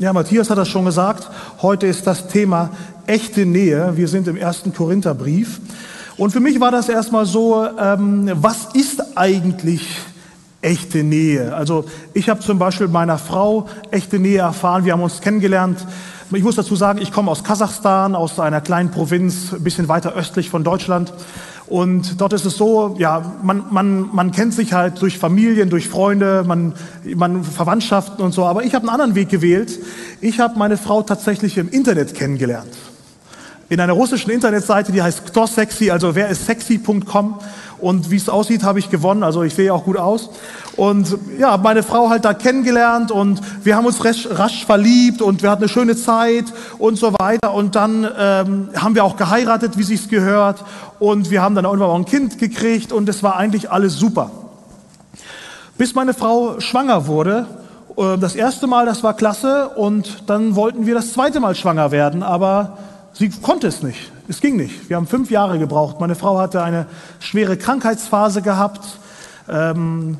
Ja, Matthias hat das schon gesagt. Heute ist das Thema echte Nähe. Wir sind im ersten Korintherbrief. Und für mich war das erstmal so, ähm, was ist eigentlich echte Nähe? Also ich habe zum Beispiel meiner Frau echte Nähe erfahren. Wir haben uns kennengelernt. Ich muss dazu sagen, ich komme aus Kasachstan, aus einer kleinen Provinz, ein bisschen weiter östlich von Deutschland. Und dort ist es so, ja, man, man, man kennt sich halt durch Familien, durch Freunde, man, man Verwandtschaften und so. Aber ich habe einen anderen Weg gewählt. Ich habe meine Frau tatsächlich im Internet kennengelernt. In einer russischen Internetseite, die heißt Kto Sexy, also wer ist sexy.com. Und wie es aussieht, habe ich gewonnen. Also ich sehe auch gut aus. Und ja, meine Frau halt da kennengelernt und wir haben uns rasch, rasch verliebt und wir hatten eine schöne Zeit und so weiter. Und dann ähm, haben wir auch geheiratet, wie sich's gehört. Und wir haben dann irgendwann auch ein Kind gekriegt und es war eigentlich alles super. Bis meine Frau schwanger wurde. Äh, das erste Mal, das war klasse. Und dann wollten wir das zweite Mal schwanger werden. Aber sie konnte es nicht. Es ging nicht. Wir haben fünf Jahre gebraucht. Meine Frau hatte eine schwere Krankheitsphase gehabt. Ähm,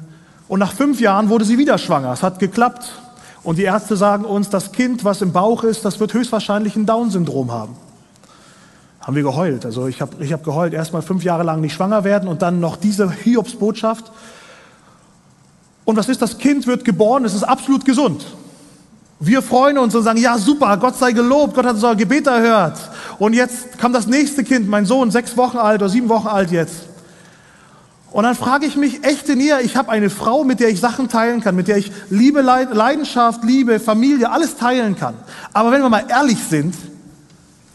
und nach fünf Jahren wurde sie wieder schwanger. Es hat geklappt. Und die Ärzte sagen uns, das Kind, was im Bauch ist, das wird höchstwahrscheinlich ein Down-Syndrom haben. Haben wir geheult. Also ich habe ich hab geheult, erstmal fünf Jahre lang nicht schwanger werden und dann noch diese Hiobsbotschaft. Und was ist, das Kind wird geboren, es ist absolut gesund. Wir freuen uns und sagen, ja super, Gott sei gelobt, Gott hat unser Gebet erhört. Und jetzt kam das nächste Kind, mein Sohn, sechs Wochen alt oder sieben Wochen alt jetzt. Und dann frage ich mich, echte Nähe, ich habe eine Frau, mit der ich Sachen teilen kann, mit der ich Liebe, Leidenschaft, Liebe, Familie, alles teilen kann. Aber wenn wir mal ehrlich sind,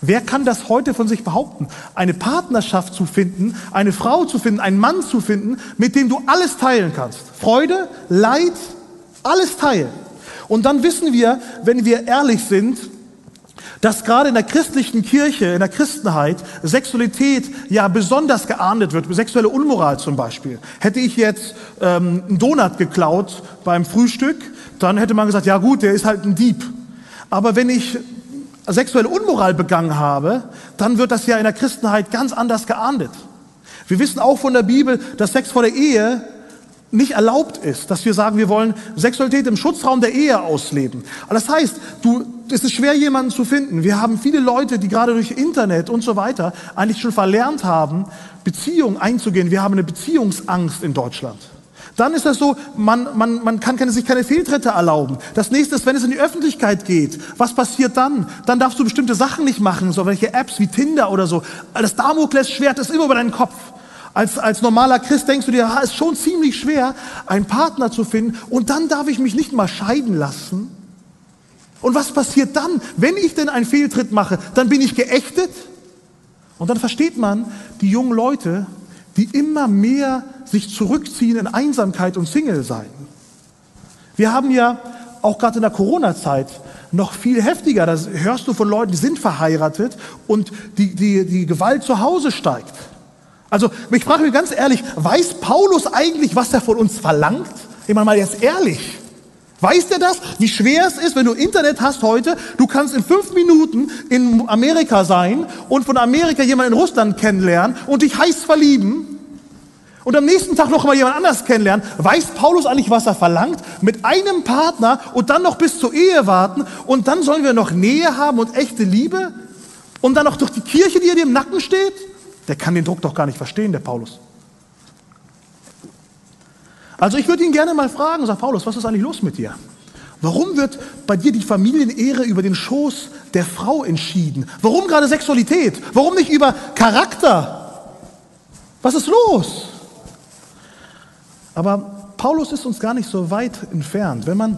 wer kann das heute von sich behaupten? Eine Partnerschaft zu finden, eine Frau zu finden, einen Mann zu finden, mit dem du alles teilen kannst. Freude, Leid, alles teilen. Und dann wissen wir, wenn wir ehrlich sind, dass gerade in der christlichen Kirche, in der Christenheit, Sexualität ja besonders geahndet wird, sexuelle Unmoral zum Beispiel. Hätte ich jetzt ähm, einen Donut geklaut beim Frühstück, dann hätte man gesagt, ja gut, der ist halt ein Dieb. Aber wenn ich sexuelle Unmoral begangen habe, dann wird das ja in der Christenheit ganz anders geahndet. Wir wissen auch von der Bibel, dass Sex vor der Ehe nicht erlaubt ist, dass wir sagen, wir wollen Sexualität im Schutzraum der Ehe ausleben. Das heißt, du, es ist schwer, jemanden zu finden. Wir haben viele Leute, die gerade durch Internet und so weiter eigentlich schon verlernt haben, Beziehungen einzugehen. Wir haben eine Beziehungsangst in Deutschland. Dann ist das so, man, man, man kann keine, sich keine Fehltritte erlauben. Das nächste ist, wenn es in die Öffentlichkeit geht, was passiert dann? Dann darfst du bestimmte Sachen nicht machen, so welche Apps wie Tinder oder so. Das Damoklesschwert ist immer über deinen Kopf. Als, als normaler Christ denkst du dir, es ist schon ziemlich schwer, einen Partner zu finden und dann darf ich mich nicht mal scheiden lassen. Und was passiert dann, wenn ich denn einen Fehltritt mache? Dann bin ich geächtet. Und dann versteht man die jungen Leute, die immer mehr sich zurückziehen in Einsamkeit und Single sein. Wir haben ja auch gerade in der Corona-Zeit noch viel heftiger. Da hörst du von Leuten, die sind verheiratet und die, die, die Gewalt zu Hause steigt. Also ich frage mich ganz ehrlich, weiß Paulus eigentlich, was er von uns verlangt? Ich meine mal jetzt ehrlich. Weiß der das, wie schwer es ist, wenn du Internet hast heute? Du kannst in fünf Minuten in Amerika sein und von Amerika jemanden in Russland kennenlernen und dich heiß verlieben und am nächsten Tag noch mal jemand anders kennenlernen. Weiß Paulus eigentlich, was er verlangt? Mit einem Partner und dann noch bis zur Ehe warten und dann sollen wir noch Nähe haben und echte Liebe und dann noch durch die Kirche, die dir im Nacken steht? Der kann den Druck doch gar nicht verstehen, der Paulus. Also ich würde ihn gerne mal fragen, sag Paulus, was ist eigentlich los mit dir? Warum wird bei dir die Familienehre über den Schoß der Frau entschieden? Warum gerade Sexualität? Warum nicht über Charakter? Was ist los? Aber Paulus ist uns gar nicht so weit entfernt. Wenn man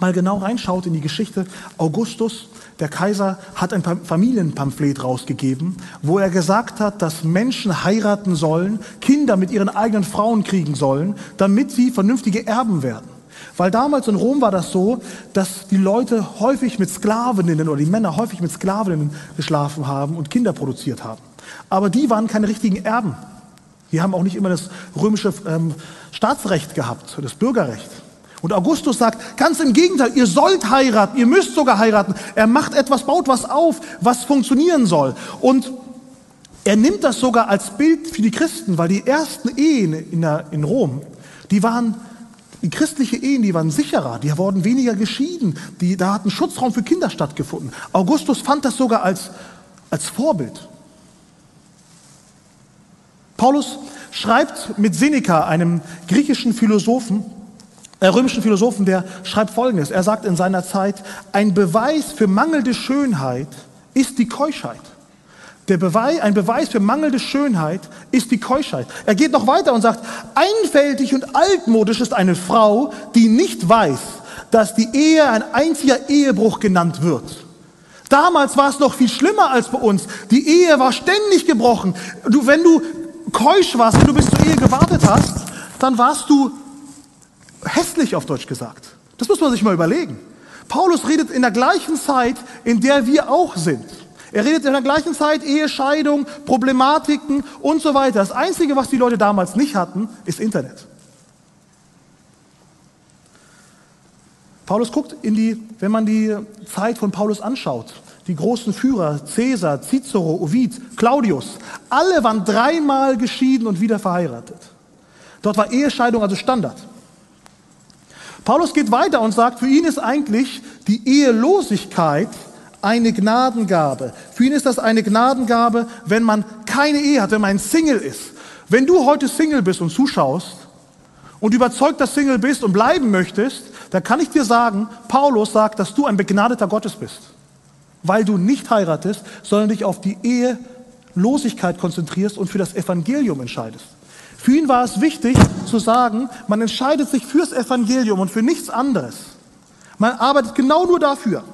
mal genau reinschaut in die Geschichte, Augustus der Kaiser hat ein Familienpamphlet rausgegeben, wo er gesagt hat, dass Menschen heiraten sollen, Kinder mit ihren eigenen Frauen kriegen sollen, damit sie vernünftige Erben werden. Weil damals in Rom war das so, dass die Leute häufig mit Sklavinnen oder die Männer häufig mit Sklavinnen geschlafen haben und Kinder produziert haben. Aber die waren keine richtigen Erben. Die haben auch nicht immer das römische ähm, Staatsrecht gehabt, das Bürgerrecht. Und Augustus sagt, ganz im Gegenteil, ihr sollt heiraten, ihr müsst sogar heiraten. Er macht etwas, baut was auf, was funktionieren soll. Und er nimmt das sogar als Bild für die Christen, weil die ersten Ehen in, der, in Rom, die waren Die christliche Ehen, die waren sicherer, die wurden weniger geschieden, die, da hat ein Schutzraum für Kinder stattgefunden. Augustus fand das sogar als, als Vorbild. Paulus schreibt mit Seneca, einem griechischen Philosophen, römischen Philosophen, der schreibt Folgendes. Er sagt in seiner Zeit, ein Beweis für mangelnde Schönheit ist die Keuschheit. Der Beweis, ein Beweis für mangelnde Schönheit ist die Keuschheit. Er geht noch weiter und sagt, einfältig und altmodisch ist eine Frau, die nicht weiß, dass die Ehe ein einziger Ehebruch genannt wird. Damals war es noch viel schlimmer als bei uns. Die Ehe war ständig gebrochen. Du, wenn du keusch warst, wenn du bis zur Ehe gewartet hast, dann warst du hässlich auf Deutsch gesagt. Das muss man sich mal überlegen. Paulus redet in der gleichen Zeit, in der wir auch sind. Er redet in der gleichen Zeit Ehescheidung, Problematiken und so weiter. Das Einzige, was die Leute damals nicht hatten, ist Internet. Paulus guckt in die, wenn man die Zeit von Paulus anschaut, die großen Führer, Caesar, Cicero, Ovid, Claudius, alle waren dreimal geschieden und wieder verheiratet. Dort war Ehescheidung also Standard. Paulus geht weiter und sagt, für ihn ist eigentlich die Ehelosigkeit eine Gnadengabe. Für ihn ist das eine Gnadengabe, wenn man keine Ehe hat, wenn man ein Single ist. Wenn du heute Single bist und zuschaust und überzeugt, dass Single bist und bleiben möchtest, dann kann ich dir sagen, Paulus sagt, dass du ein begnadeter Gottes bist. Weil du nicht heiratest, sondern dich auf die Ehelosigkeit konzentrierst und für das Evangelium entscheidest. Für ihn war es wichtig zu sagen, man entscheidet sich fürs Evangelium und für nichts anderes. Man arbeitet genau nur dafür.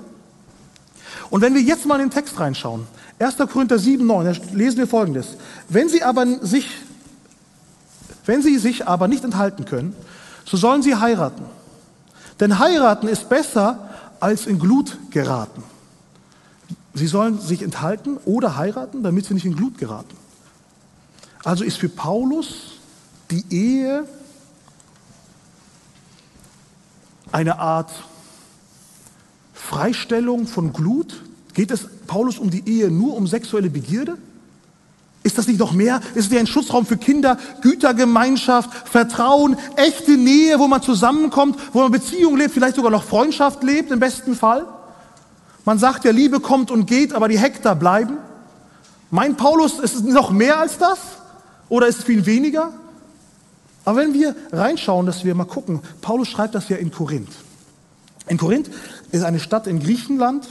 Und wenn wir jetzt mal in den Text reinschauen, 1. Korinther 7, 9, da lesen wir folgendes. Wenn sie aber sich, wenn sie sich aber nicht enthalten können, so sollen sie heiraten. Denn heiraten ist besser als in Glut geraten. Sie sollen sich enthalten oder heiraten, damit sie nicht in Glut geraten. Also ist für Paulus die Ehe eine Art Freistellung von Glut? Geht es Paulus um die Ehe nur um sexuelle Begierde? Ist das nicht noch mehr? Ist es ein Schutzraum für Kinder, Gütergemeinschaft, Vertrauen, echte Nähe, wo man zusammenkommt, wo man Beziehung lebt, vielleicht sogar noch Freundschaft lebt im besten Fall? Man sagt ja, Liebe kommt und geht, aber die Hektar bleiben. Mein Paulus, ist es noch mehr als das? Oder ist es viel weniger? Aber wenn wir reinschauen, dass wir mal gucken, Paulus schreibt das ja in Korinth. In Korinth ist eine Stadt in Griechenland.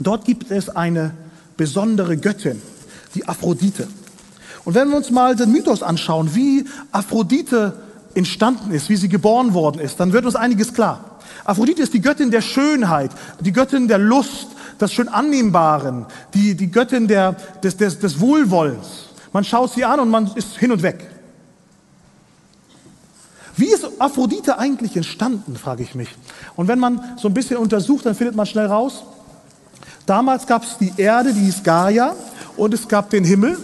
Dort gibt es eine besondere Göttin, die Aphrodite. Und wenn wir uns mal den Mythos anschauen, wie Aphrodite entstanden ist, wie sie geboren worden ist, dann wird uns einiges klar. Aphrodite ist die Göttin der Schönheit, die Göttin der Lust, des schön Annehmbaren, die, die Göttin der, des, des, des Wohlwollens. Man schaut sie an und man ist hin und weg. Wie ist Aphrodite eigentlich entstanden, frage ich mich. Und wenn man so ein bisschen untersucht, dann findet man schnell raus, damals gab es die Erde, die ist Gaia, und es gab den Himmel.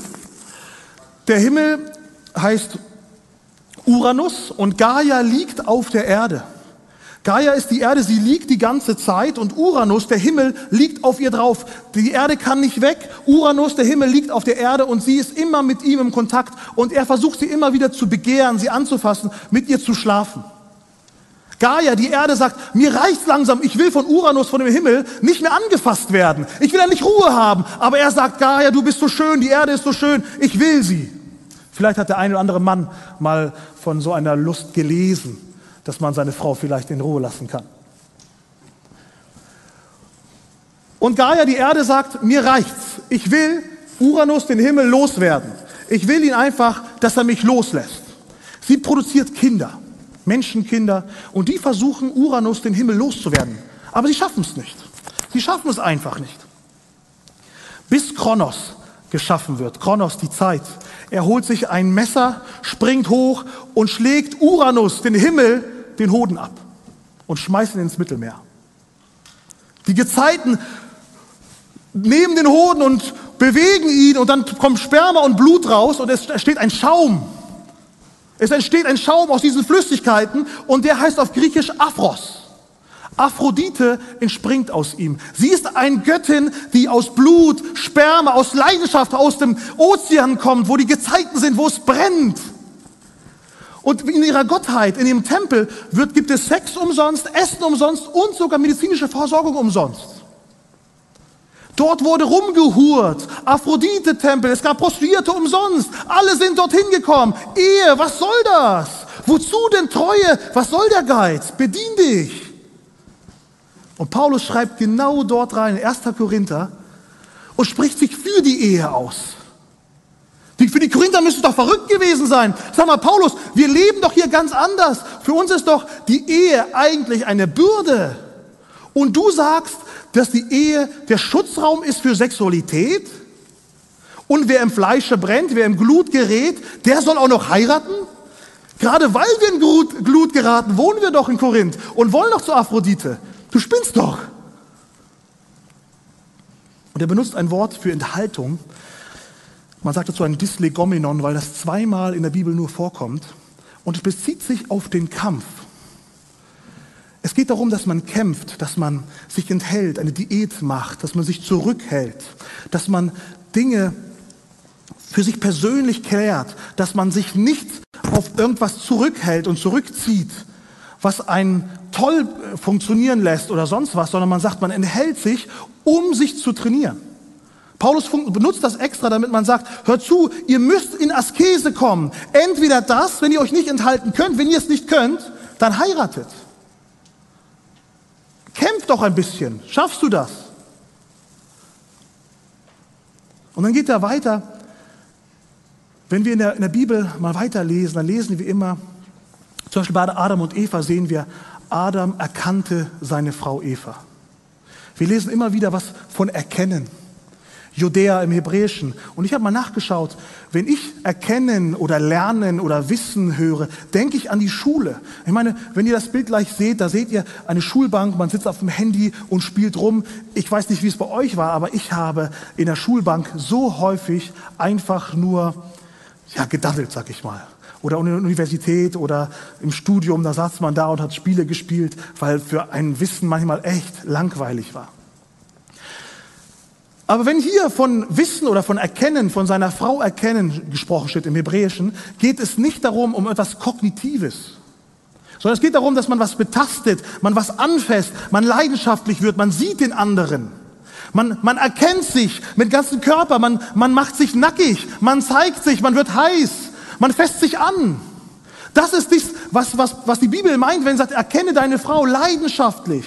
Der Himmel heißt Uranus und Gaia liegt auf der Erde. Gaia ist die Erde, sie liegt die ganze Zeit und Uranus, der Himmel, liegt auf ihr drauf. Die Erde kann nicht weg. Uranus, der Himmel, liegt auf der Erde und sie ist immer mit ihm im Kontakt und er versucht sie immer wieder zu begehren, sie anzufassen, mit ihr zu schlafen. Gaia, die Erde sagt, mir reicht's langsam, ich will von Uranus, von dem Himmel, nicht mehr angefasst werden. Ich will ja nicht Ruhe haben. Aber er sagt, Gaia, du bist so schön, die Erde ist so schön, ich will sie. Vielleicht hat der eine oder andere Mann mal von so einer Lust gelesen dass man seine Frau vielleicht in Ruhe lassen kann. Und Gaia, die Erde, sagt, mir reicht's. Ich will Uranus, den Himmel, loswerden. Ich will ihn einfach, dass er mich loslässt. Sie produziert Kinder, Menschenkinder, und die versuchen, Uranus, den Himmel, loszuwerden. Aber sie schaffen es nicht. Sie schaffen es einfach nicht. Bis Kronos geschaffen wird. Kronos, die Zeit. Er holt sich ein Messer, springt hoch und schlägt Uranus, den Himmel, den Hoden ab und schmeißen ihn ins Mittelmeer. Die Gezeiten nehmen den Hoden und bewegen ihn und dann kommt Sperma und Blut raus und es entsteht ein Schaum. Es entsteht ein Schaum aus diesen Flüssigkeiten und der heißt auf Griechisch Aphros. Aphrodite entspringt aus ihm. Sie ist eine Göttin, die aus Blut, Sperma, aus Leidenschaft aus dem Ozean kommt, wo die Gezeiten sind, wo es brennt. Und in ihrer Gottheit, in ihrem Tempel, wird, gibt es Sex umsonst, Essen umsonst und sogar medizinische Versorgung umsonst. Dort wurde rumgehurt, Aphrodite-Tempel, es gab Prostituierte umsonst, alle sind dorthin gekommen. Ehe, was soll das? Wozu denn Treue? Was soll der Geiz? Bedien dich. Und Paulus schreibt genau dort rein, in 1. Korinther, und spricht sich für die Ehe aus. Für die Korinther müsste es doch verrückt gewesen sein. Sag mal, Paulus, wir leben doch hier ganz anders. Für uns ist doch die Ehe eigentlich eine Bürde. Und du sagst, dass die Ehe der Schutzraum ist für Sexualität? Und wer im Fleische brennt, wer im Glut gerät, der soll auch noch heiraten? Gerade weil wir in Glut, Glut geraten, wohnen wir doch in Korinth und wollen doch zur Aphrodite. Du spinnst doch. Und er benutzt ein Wort für Enthaltung. Man sagt dazu ein Dyslegomenon, weil das zweimal in der Bibel nur vorkommt. Und es bezieht sich auf den Kampf. Es geht darum, dass man kämpft, dass man sich enthält, eine Diät macht, dass man sich zurückhält, dass man Dinge für sich persönlich klärt, dass man sich nicht auf irgendwas zurückhält und zurückzieht, was einen toll äh, funktionieren lässt oder sonst was, sondern man sagt, man enthält sich, um sich zu trainieren. Paulus benutzt das extra, damit man sagt, hört zu, ihr müsst in Askese kommen. Entweder das, wenn ihr euch nicht enthalten könnt, wenn ihr es nicht könnt, dann heiratet. Kämpft doch ein bisschen. Schaffst du das? Und dann geht er weiter. Wenn wir in der, in der Bibel mal weiterlesen, dann lesen wir immer, zum Beispiel bei Adam und Eva sehen wir, Adam erkannte seine Frau Eva. Wir lesen immer wieder was von Erkennen. Judäa im Hebräischen. Und ich habe mal nachgeschaut, wenn ich erkennen oder lernen oder wissen höre, denke ich an die Schule. Ich meine, wenn ihr das Bild gleich seht, da seht ihr eine Schulbank, man sitzt auf dem Handy und spielt rum. Ich weiß nicht, wie es bei euch war, aber ich habe in der Schulbank so häufig einfach nur ja, gedaddelt, sag ich mal oder in der Universität oder im Studium, da saß man da und hat Spiele gespielt, weil für ein Wissen manchmal echt langweilig war. Aber wenn hier von Wissen oder von Erkennen, von seiner Frau erkennen gesprochen steht im Hebräischen, geht es nicht darum, um etwas Kognitives, sondern es geht darum, dass man was betastet, man was anfasst, man leidenschaftlich wird, man sieht den anderen. Man, man erkennt sich mit ganzem Körper, man, man macht sich nackig, man zeigt sich, man wird heiß, man fässt sich an. Das ist dies, was, was, was die Bibel meint, wenn sie sagt, erkenne deine Frau leidenschaftlich.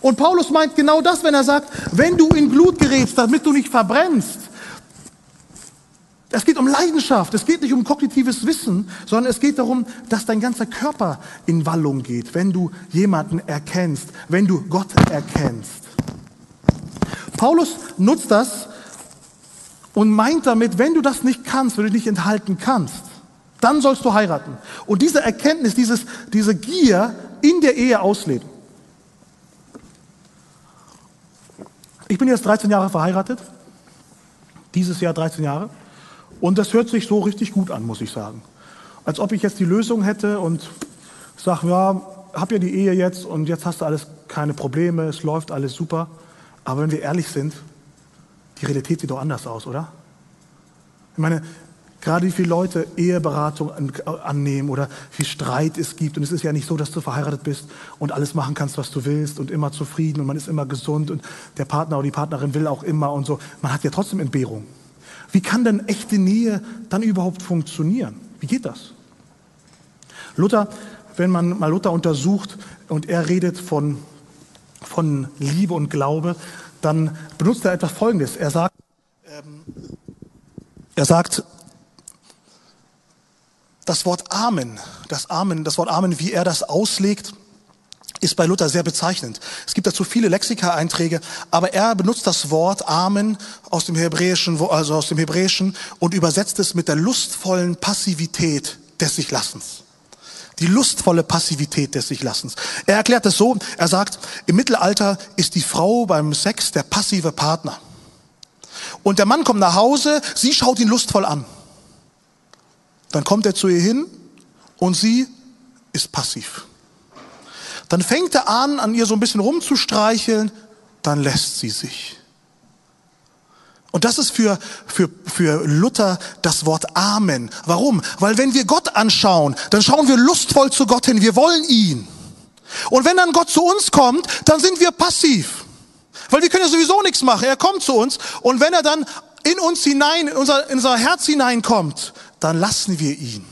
Und Paulus meint genau das, wenn er sagt, wenn du in Glut gerätst, damit du nicht verbrennst. Es geht um Leidenschaft, es geht nicht um kognitives Wissen, sondern es geht darum, dass dein ganzer Körper in Wallung geht, wenn du jemanden erkennst, wenn du Gott erkennst. Paulus nutzt das und meint damit, wenn du das nicht kannst, wenn du dich nicht enthalten kannst, dann sollst du heiraten. Und diese Erkenntnis, dieses, diese Gier in der Ehe ausleben. Ich bin jetzt 13 Jahre verheiratet, dieses Jahr 13 Jahre, und das hört sich so richtig gut an, muss ich sagen. Als ob ich jetzt die Lösung hätte und sage, ja, hab ja die Ehe jetzt und jetzt hast du alles keine Probleme, es läuft alles super. Aber wenn wir ehrlich sind, die Realität sieht doch anders aus, oder? Ich meine, Gerade wie viele Leute Eheberatung annehmen oder wie Streit es gibt. Und es ist ja nicht so, dass du verheiratet bist und alles machen kannst, was du willst und immer zufrieden und man ist immer gesund und der Partner oder die Partnerin will auch immer und so. Man hat ja trotzdem Entbehrung. Wie kann denn echte Nähe dann überhaupt funktionieren? Wie geht das? Luther, wenn man mal Luther untersucht und er redet von, von Liebe und Glaube, dann benutzt er etwas Folgendes. Er sagt, ähm, er sagt, das Wort Amen, das Amen, das Wort Amen, wie er das auslegt, ist bei Luther sehr bezeichnend. Es gibt dazu viele Lexika-Einträge, aber er benutzt das Wort Amen aus dem Hebräischen, also aus dem Hebräischen und übersetzt es mit der lustvollen Passivität des Sichlassens. Die lustvolle Passivität des Sichlassens. Er erklärt es so, er sagt, im Mittelalter ist die Frau beim Sex der passive Partner. Und der Mann kommt nach Hause, sie schaut ihn lustvoll an. Dann kommt er zu ihr hin und sie ist passiv. Dann fängt er an, an ihr so ein bisschen rumzustreicheln, dann lässt sie sich. Und das ist für, für, für Luther das Wort Amen. Warum? Weil wenn wir Gott anschauen, dann schauen wir lustvoll zu Gott hin. Wir wollen ihn. Und wenn dann Gott zu uns kommt, dann sind wir passiv. Weil wir können ja sowieso nichts machen. Er kommt zu uns. Und wenn er dann in uns hinein, in unser, in unser Herz hineinkommt, dann lassen wir ihn.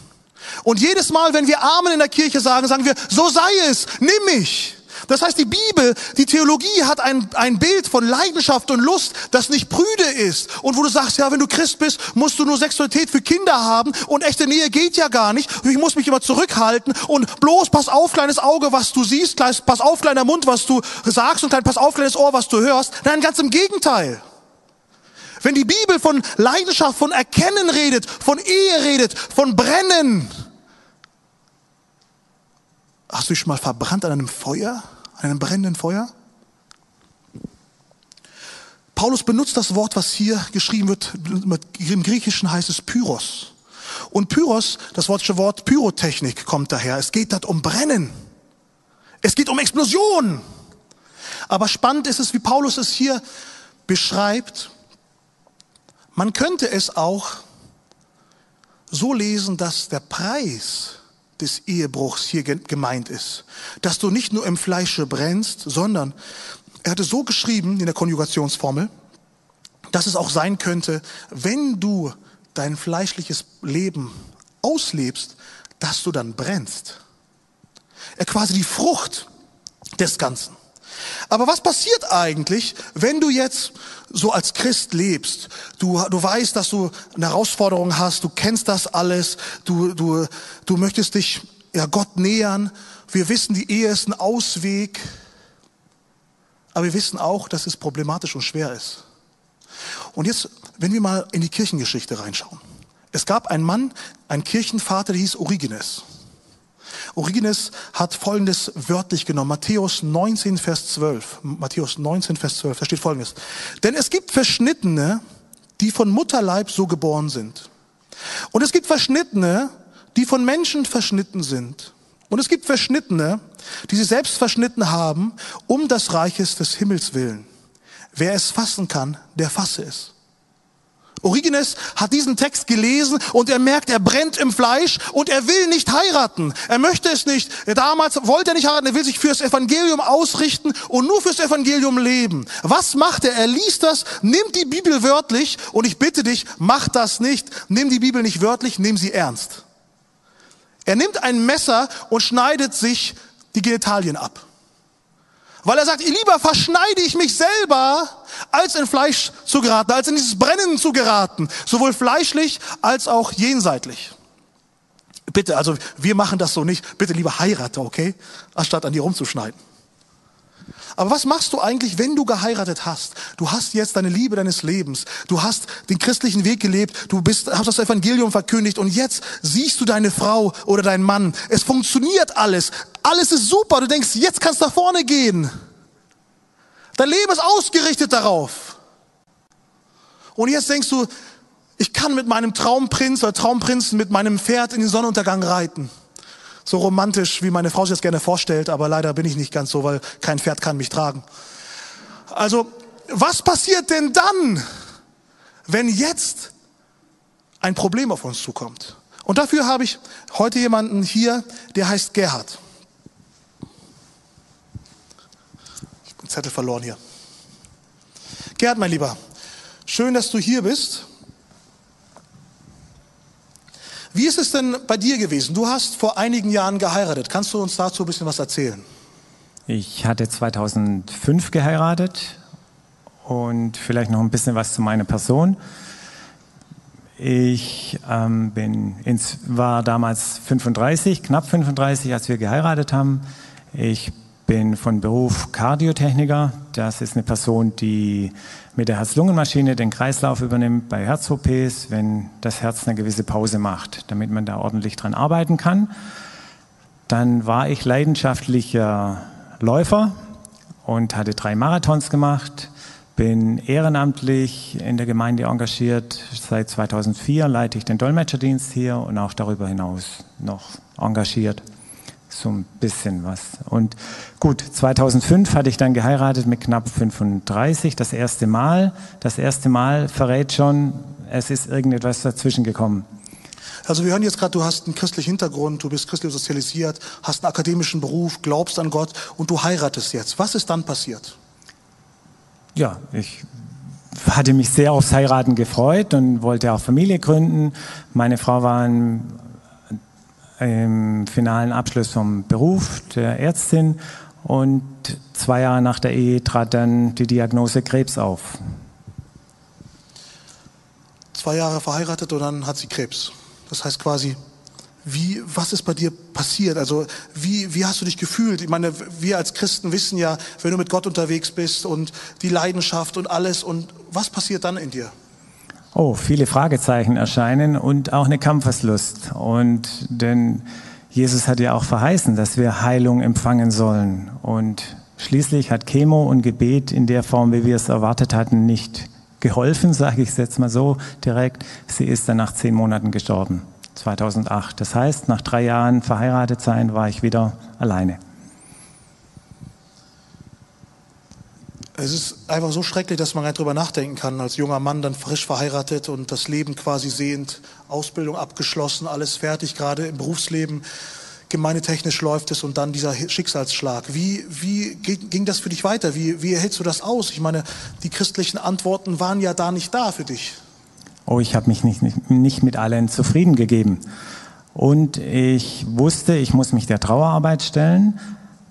Und jedes Mal, wenn wir Amen in der Kirche sagen, sagen wir, so sei es, nimm mich. Das heißt, die Bibel, die Theologie hat ein, ein Bild von Leidenschaft und Lust, das nicht prüde ist. Und wo du sagst, ja, wenn du Christ bist, musst du nur Sexualität für Kinder haben und echte Nähe geht ja gar nicht. Ich muss mich immer zurückhalten und bloß pass auf, kleines Auge, was du siehst, pass auf, kleiner Mund, was du sagst und pass auf, kleines Ohr, was du hörst. Nein, ganz im Gegenteil. Wenn die Bibel von Leidenschaft, von Erkennen redet, von Ehe redet, von Brennen, Hast du dich schon mal verbrannt an einem Feuer, an einem brennenden Feuer? Paulus benutzt das Wort, was hier geschrieben wird, im Griechischen heißt es Pyros. Und Pyros, das wortische Wort Pyrotechnik kommt daher. Es geht dort um Brennen. Es geht um Explosion. Aber spannend ist es, wie Paulus es hier beschreibt. Man könnte es auch so lesen, dass der Preis des Ehebruchs hier gemeint ist. Dass du nicht nur im Fleische brennst, sondern er hatte so geschrieben in der Konjugationsformel, dass es auch sein könnte, wenn du dein fleischliches Leben auslebst, dass du dann brennst. Er quasi die Frucht des Ganzen. Aber was passiert eigentlich, wenn du jetzt so als Christ lebst? Du, du weißt, dass du eine Herausforderung hast, du kennst das alles, du, du, du möchtest dich ja, Gott nähern. Wir wissen, die Ehe ist ein Ausweg, aber wir wissen auch, dass es problematisch und schwer ist. Und jetzt, wenn wir mal in die Kirchengeschichte reinschauen. Es gab einen Mann, einen Kirchenvater, der hieß Origenes. Origenes hat Folgendes wörtlich genommen. Matthäus 19, Vers 12. Matthäus 19, Vers 12. Da steht Folgendes. Denn es gibt Verschnittene, die von Mutterleib so geboren sind. Und es gibt Verschnittene, die von Menschen verschnitten sind. Und es gibt Verschnittene, die sie selbst verschnitten haben, um das Reiches des Himmels willen. Wer es fassen kann, der fasse es. Origenes hat diesen Text gelesen und er merkt, er brennt im Fleisch und er will nicht heiraten. Er möchte es nicht. Damals wollte er nicht heiraten, er will sich fürs Evangelium ausrichten und nur fürs Evangelium leben. Was macht er? Er liest das, nimmt die Bibel wörtlich und ich bitte dich, mach das nicht. Nimm die Bibel nicht wörtlich, nimm sie ernst. Er nimmt ein Messer und schneidet sich die Genitalien ab. Weil er sagt, lieber verschneide ich mich selber, als in Fleisch zu geraten, als in dieses Brennen zu geraten, sowohl fleischlich als auch jenseitlich. Bitte, also wir machen das so nicht. Bitte lieber heirate, okay? Anstatt an dir rumzuschneiden. Aber was machst du eigentlich, wenn du geheiratet hast? Du hast jetzt deine Liebe deines Lebens. Du hast den christlichen Weg gelebt. Du bist, hast das Evangelium verkündigt und jetzt siehst du deine Frau oder deinen Mann. Es funktioniert alles. Alles ist super. Du denkst, jetzt kannst du nach vorne gehen. Dein Leben ist ausgerichtet darauf. Und jetzt denkst du, ich kann mit meinem Traumprinz oder Traumprinzen mit meinem Pferd in den Sonnenuntergang reiten. So romantisch, wie meine Frau sich das gerne vorstellt, aber leider bin ich nicht ganz so, weil kein Pferd kann mich tragen. Also, was passiert denn dann, wenn jetzt ein Problem auf uns zukommt? Und dafür habe ich heute jemanden hier, der heißt Gerhard. Zettel verloren hier. Gerd, mein Lieber, schön, dass du hier bist. Wie ist es denn bei dir gewesen? Du hast vor einigen Jahren geheiratet. Kannst du uns dazu ein bisschen was erzählen? Ich hatte 2005 geheiratet und vielleicht noch ein bisschen was zu meiner Person. Ich ähm, bin ins, war damals 35, knapp 35, als wir geheiratet haben. Ich bin von Beruf Kardiotechniker. Das ist eine Person, die mit der Herz-Lungen-Maschine den Kreislauf übernimmt bei Herz-OPs, wenn das Herz eine gewisse Pause macht, damit man da ordentlich dran arbeiten kann. Dann war ich leidenschaftlicher Läufer und hatte drei Marathons gemacht, bin ehrenamtlich in der Gemeinde engagiert. Seit 2004 leite ich den Dolmetscherdienst hier und auch darüber hinaus noch engagiert so ein bisschen was. Und gut, 2005 hatte ich dann geheiratet mit knapp 35, das erste Mal. Das erste Mal verrät schon, es ist irgendetwas dazwischen gekommen. Also wir hören jetzt gerade, du hast einen christlichen Hintergrund, du bist christlich sozialisiert, hast einen akademischen Beruf, glaubst an Gott und du heiratest jetzt. Was ist dann passiert? Ja, ich hatte mich sehr aufs Heiraten gefreut und wollte auch Familie gründen. Meine Frau war im, im finalen Abschluss vom Beruf der Ärztin und zwei Jahre nach der Ehe trat dann die Diagnose Krebs auf. Zwei Jahre verheiratet und dann hat sie Krebs. Das heißt quasi, wie, was ist bei dir passiert? Also wie, wie hast du dich gefühlt? Ich meine, wir als Christen wissen ja, wenn du mit Gott unterwegs bist und die Leidenschaft und alles und was passiert dann in dir? Oh, viele Fragezeichen erscheinen und auch eine Kampfeslust. Und denn Jesus hat ja auch verheißen, dass wir Heilung empfangen sollen. Und schließlich hat Chemo und Gebet in der Form, wie wir es erwartet hatten, nicht geholfen, sage ich es jetzt mal so direkt. Sie ist dann nach zehn Monaten gestorben, 2008. Das heißt, nach drei Jahren verheiratet sein, war ich wieder alleine. Es ist einfach so schrecklich, dass man gar nicht drüber nachdenken kann, als junger Mann dann frisch verheiratet und das Leben quasi sehend, Ausbildung abgeschlossen, alles fertig, gerade im Berufsleben gemeindetechnisch läuft es und dann dieser Schicksalsschlag. Wie, wie ging das für dich weiter? Wie, wie hältst du das aus? Ich meine, die christlichen Antworten waren ja da nicht da für dich. Oh, ich habe mich nicht, nicht, nicht mit allen zufrieden gegeben. Und ich wusste, ich muss mich der Trauerarbeit stellen.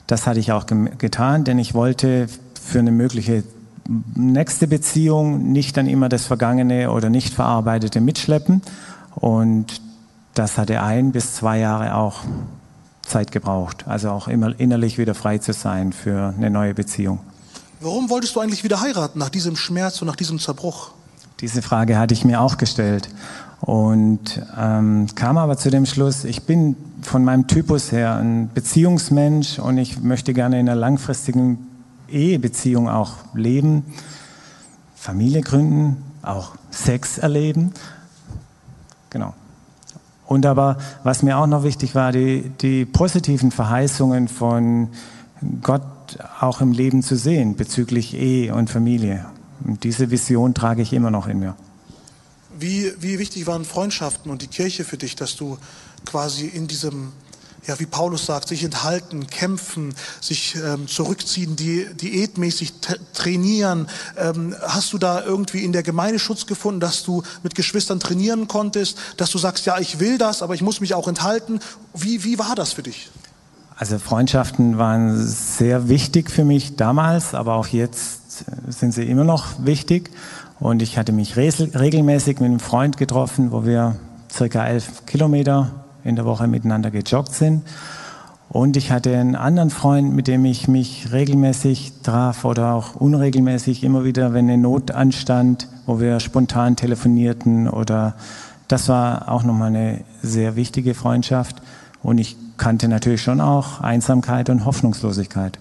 Das hatte ich auch getan, denn ich wollte für eine mögliche nächste Beziehung nicht dann immer das Vergangene oder nicht verarbeitete mitschleppen. Und das hatte ein bis zwei Jahre auch Zeit gebraucht, also auch immer innerlich wieder frei zu sein für eine neue Beziehung. Warum wolltest du eigentlich wieder heiraten nach diesem Schmerz und nach diesem Zerbruch? Diese Frage hatte ich mir auch gestellt und ähm, kam aber zu dem Schluss, ich bin von meinem Typus her ein Beziehungsmensch und ich möchte gerne in einer langfristigen Ehebeziehung auch leben, Familie gründen, auch Sex erleben. Genau. Und aber, was mir auch noch wichtig war, die, die positiven Verheißungen von Gott auch im Leben zu sehen bezüglich Ehe und Familie. Und diese Vision trage ich immer noch in mir. Wie, wie wichtig waren Freundschaften und die Kirche für dich, dass du quasi in diesem ja, wie Paulus sagt, sich enthalten, kämpfen, sich ähm, zurückziehen, die, diätmäßig trainieren. Ähm, hast du da irgendwie in der Gemeinde Schutz gefunden, dass du mit Geschwistern trainieren konntest, dass du sagst, ja, ich will das, aber ich muss mich auch enthalten? Wie, wie war das für dich? Also Freundschaften waren sehr wichtig für mich damals, aber auch jetzt sind sie immer noch wichtig. Und ich hatte mich regelmäßig mit einem Freund getroffen, wo wir circa elf Kilometer in der Woche miteinander gejoggt sind. Und ich hatte einen anderen Freund, mit dem ich mich regelmäßig traf oder auch unregelmäßig immer wieder, wenn eine Not anstand, wo wir spontan telefonierten oder das war auch nochmal eine sehr wichtige Freundschaft. Und ich kannte natürlich schon auch Einsamkeit und Hoffnungslosigkeit.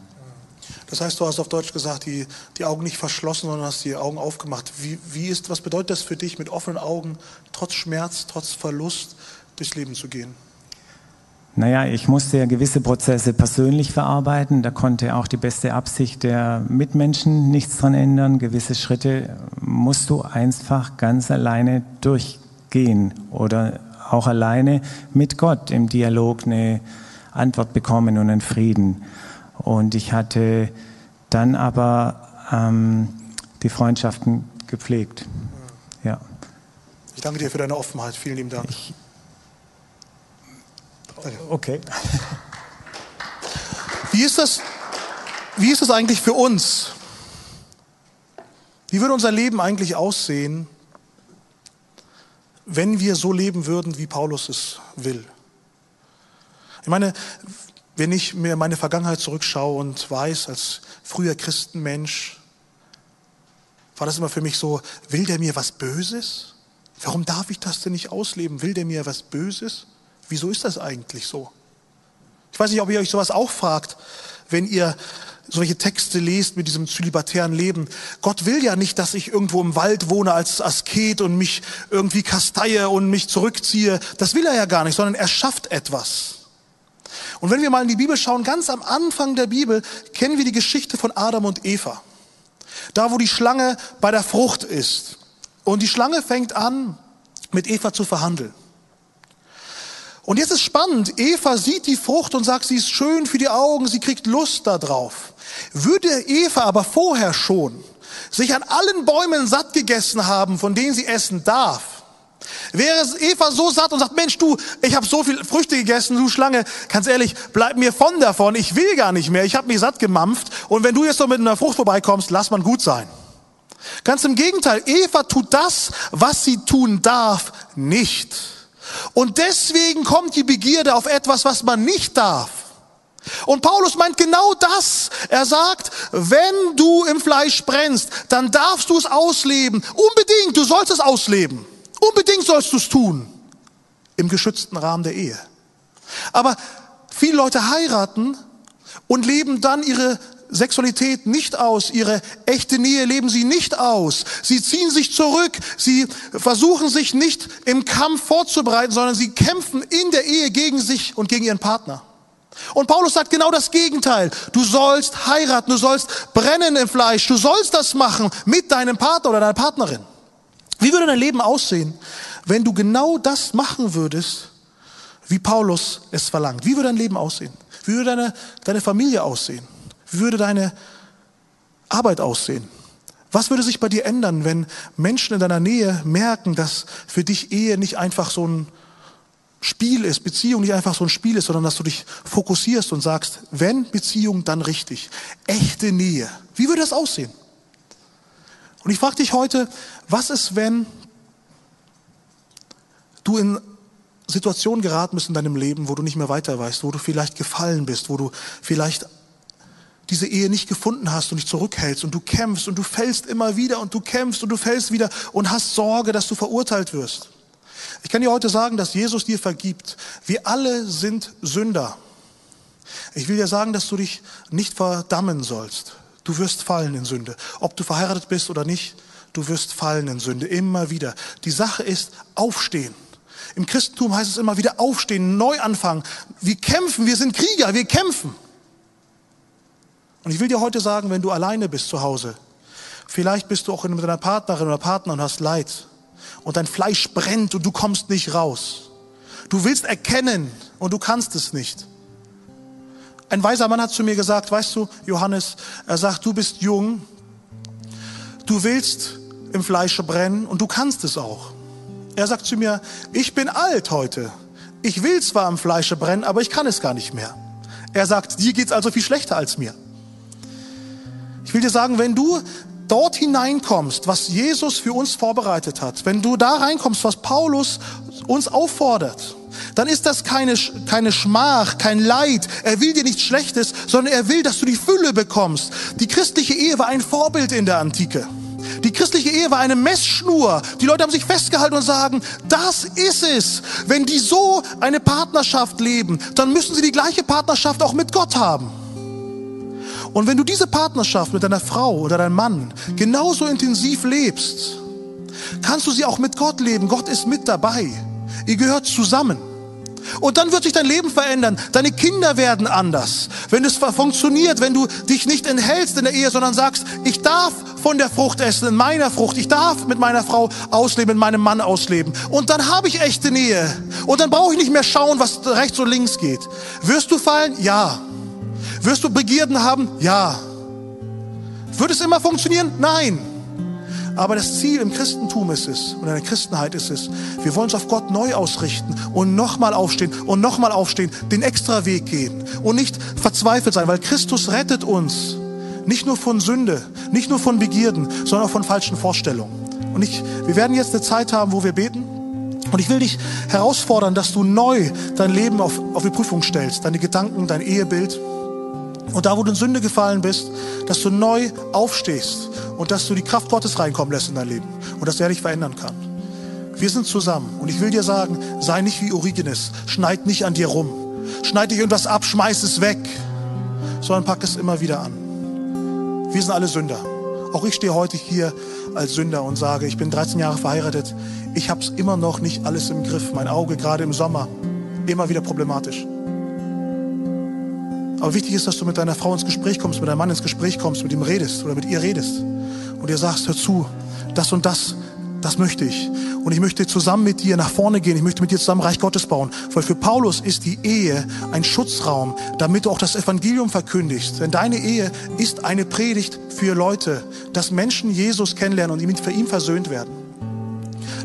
Das heißt, du hast auf Deutsch gesagt, die, die Augen nicht verschlossen, sondern hast die Augen aufgemacht. Wie, wie ist, was bedeutet das für dich, mit offenen Augen, trotz Schmerz, trotz Verlust, durchs Leben zu gehen? Naja, ich musste ja gewisse Prozesse persönlich verarbeiten. Da konnte auch die beste Absicht der Mitmenschen nichts dran ändern. Gewisse Schritte musst du einfach ganz alleine durchgehen oder auch alleine mit Gott im Dialog eine Antwort bekommen und einen Frieden. Und ich hatte dann aber ähm, die Freundschaften gepflegt. Ja. Ich danke dir für deine Offenheit. Vielen lieben Dank. Ich, Okay. Wie ist das, wie ist das eigentlich für uns? Wie würde unser Leben eigentlich aussehen, wenn wir so leben würden, wie Paulus es will? Ich meine, wenn ich mir meine Vergangenheit zurückschaue und weiß, als früher Christenmensch, war das immer für mich so, will der mir was Böses? Warum darf ich das denn nicht ausleben? Will der mir was Böses? Wieso ist das eigentlich so? Ich weiß nicht, ob ihr euch sowas auch fragt, wenn ihr solche Texte lest mit diesem zölibatären Leben. Gott will ja nicht, dass ich irgendwo im Wald wohne als Asket und mich irgendwie kasteie und mich zurückziehe. Das will er ja gar nicht, sondern er schafft etwas. Und wenn wir mal in die Bibel schauen, ganz am Anfang der Bibel kennen wir die Geschichte von Adam und Eva. Da, wo die Schlange bei der Frucht ist. Und die Schlange fängt an, mit Eva zu verhandeln. Und jetzt ist spannend, Eva sieht die Frucht und sagt, sie ist schön für die Augen, sie kriegt Lust darauf. Würde Eva aber vorher schon sich an allen Bäumen satt gegessen haben, von denen sie essen darf, Wäre Eva so satt und sagt, Mensch, du, ich habe so viel Früchte gegessen, du Schlange, ganz ehrlich, bleib mir von davon, ich will gar nicht mehr, ich habe mich satt gemampft und wenn du jetzt noch mit einer Frucht vorbeikommst, lass man gut sein. Ganz im Gegenteil, Eva tut das, was sie tun darf, nicht. Und deswegen kommt die Begierde auf etwas, was man nicht darf. Und Paulus meint genau das. Er sagt, wenn du im Fleisch brennst, dann darfst du es ausleben. Unbedingt, du sollst es ausleben. Unbedingt sollst du es tun. Im geschützten Rahmen der Ehe. Aber viele Leute heiraten und leben dann ihre Sexualität nicht aus, ihre echte Nähe leben sie nicht aus. Sie ziehen sich zurück, sie versuchen sich nicht im Kampf vorzubereiten, sondern sie kämpfen in der Ehe gegen sich und gegen ihren Partner. Und Paulus sagt genau das Gegenteil. Du sollst heiraten, du sollst brennen im Fleisch, du sollst das machen mit deinem Partner oder deiner Partnerin. Wie würde dein Leben aussehen, wenn du genau das machen würdest, wie Paulus es verlangt? Wie würde dein Leben aussehen? Wie würde deine, deine Familie aussehen? Würde deine Arbeit aussehen? Was würde sich bei dir ändern, wenn Menschen in deiner Nähe merken, dass für dich Ehe nicht einfach so ein Spiel ist, Beziehung nicht einfach so ein Spiel ist, sondern dass du dich fokussierst und sagst, wenn Beziehung, dann richtig. Echte Nähe. Wie würde das aussehen? Und ich frage dich heute, was ist, wenn du in Situationen geraten bist in deinem Leben, wo du nicht mehr weiter weißt, wo du vielleicht gefallen bist, wo du vielleicht diese Ehe nicht gefunden hast und dich zurückhältst und du kämpfst und du fällst immer wieder und du kämpfst und du fällst wieder und hast Sorge, dass du verurteilt wirst. Ich kann dir heute sagen, dass Jesus dir vergibt. Wir alle sind Sünder. Ich will dir sagen, dass du dich nicht verdammen sollst. Du wirst fallen in Sünde. Ob du verheiratet bist oder nicht, du wirst fallen in Sünde. Immer wieder. Die Sache ist aufstehen. Im Christentum heißt es immer wieder aufstehen, neu anfangen. Wir kämpfen, wir sind Krieger, wir kämpfen. Und ich will dir heute sagen, wenn du alleine bist zu Hause, vielleicht bist du auch mit deiner Partnerin oder Partner und hast Leid und dein Fleisch brennt und du kommst nicht raus. Du willst erkennen und du kannst es nicht. Ein weiser Mann hat zu mir gesagt, weißt du, Johannes, er sagt, du bist jung, du willst im Fleische brennen und du kannst es auch. Er sagt zu mir, ich bin alt heute. Ich will zwar im Fleische brennen, aber ich kann es gar nicht mehr. Er sagt, dir geht's also viel schlechter als mir. Ich will dir sagen, wenn du dort hineinkommst, was Jesus für uns vorbereitet hat, wenn du da reinkommst, was Paulus uns auffordert, dann ist das keine, keine Schmach, kein Leid. Er will dir nichts Schlechtes, sondern er will, dass du die Fülle bekommst. Die christliche Ehe war ein Vorbild in der Antike. Die christliche Ehe war eine Messschnur. Die Leute haben sich festgehalten und sagen, das ist es. Wenn die so eine Partnerschaft leben, dann müssen sie die gleiche Partnerschaft auch mit Gott haben. Und wenn du diese Partnerschaft mit deiner Frau oder deinem Mann genauso intensiv lebst, kannst du sie auch mit Gott leben. Gott ist mit dabei. Ihr gehört zusammen. Und dann wird sich dein Leben verändern. Deine Kinder werden anders. Wenn es funktioniert, wenn du dich nicht enthältst in der Ehe, sondern sagst, ich darf von der Frucht essen, in meiner Frucht. Ich darf mit meiner Frau ausleben, mit meinem Mann ausleben. Und dann habe ich echte Nähe. Und dann brauche ich nicht mehr schauen, was rechts und links geht. Wirst du fallen? Ja. Wirst du Begierden haben? Ja. Wird es immer funktionieren? Nein. Aber das Ziel im Christentum ist es und in der Christenheit ist es, wir wollen uns auf Gott neu ausrichten und nochmal aufstehen und nochmal aufstehen, den extra Weg gehen und nicht verzweifelt sein, weil Christus rettet uns nicht nur von Sünde, nicht nur von Begierden, sondern auch von falschen Vorstellungen. Und ich, wir werden jetzt eine Zeit haben, wo wir beten. Und ich will dich herausfordern, dass du neu dein Leben auf, auf die Prüfung stellst, deine Gedanken, dein Ehebild. Und da, wo du in Sünde gefallen bist, dass du neu aufstehst und dass du die Kraft Gottes reinkommen lässt in dein Leben und dass er dich verändern kann. Wir sind zusammen und ich will dir sagen, sei nicht wie Origenes, schneid nicht an dir rum, schneid dich irgendwas ab, schmeiß es weg, sondern pack es immer wieder an. Wir sind alle Sünder. Auch ich stehe heute hier als Sünder und sage, ich bin 13 Jahre verheiratet, ich habe es immer noch nicht alles im Griff, mein Auge gerade im Sommer, immer wieder problematisch. Aber wichtig ist, dass du mit deiner Frau ins Gespräch kommst, mit deinem Mann ins Gespräch kommst, mit ihm redest oder mit ihr redest. Und ihr sagst, hör zu, das und das, das möchte ich. Und ich möchte zusammen mit dir nach vorne gehen. Ich möchte mit dir zusammen Reich Gottes bauen. Weil für Paulus ist die Ehe ein Schutzraum, damit du auch das Evangelium verkündigst. Denn deine Ehe ist eine Predigt für Leute, dass Menschen Jesus kennenlernen und für ihn versöhnt werden.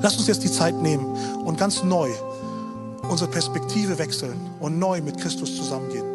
Lass uns jetzt die Zeit nehmen und ganz neu unsere Perspektive wechseln und neu mit Christus zusammengehen.